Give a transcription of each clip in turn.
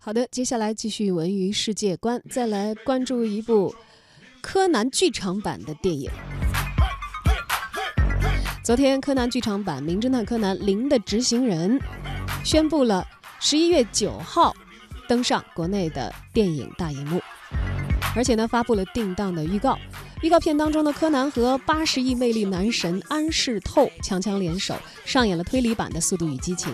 好的，接下来继续文娱世界观，再来关注一部柯南剧场版的电影。昨天，柯南剧场版《名侦探柯南：零的执行人》宣布了十一月九号登上国内的电影大荧幕，而且呢，发布了定档的预告。预告片当中的柯南和八十亿魅力男神安室透强强联手，上演了推理版的《速度与激情》。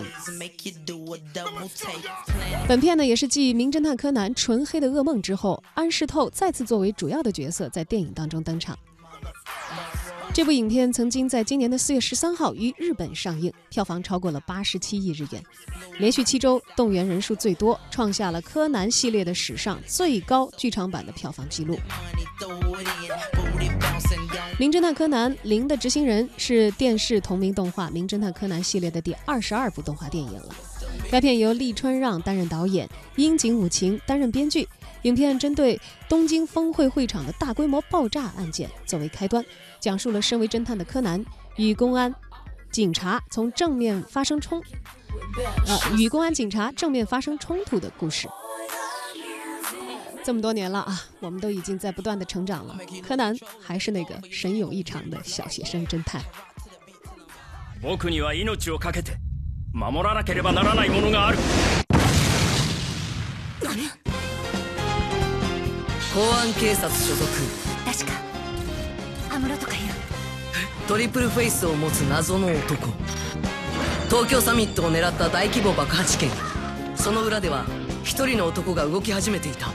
本片呢也是继《名侦探柯南：纯黑的噩梦》之后，安室透再次作为主要的角色在电影当中登场。这部影片曾经在今年的四月十三号于日本上映，票房超过了八十七亿日元，连续七周动员人数最多，创下了柯南系列的史上最高剧场版的票房纪录。《名侦探柯南：零的执行人》是电视同名动画《名侦探柯南》系列的第二十二部动画电影了。该片由利川让担任导演，樱井武晴担任编剧。影片针对东京峰会会场的大规模爆炸案件作为开端，讲述了身为侦探的柯南与公安警察从正面发生冲，呃，与公安警察正面发生冲突的故事。这么多年了啊，我们都已经在不断的成长了。柯南还是那个神勇异常的小学生侦探。公安警察所属確か安室とかいうトリプルフェイスを持つ謎の男東京サミットを狙った大規模爆破事件その裏では一人の男が動き始めていた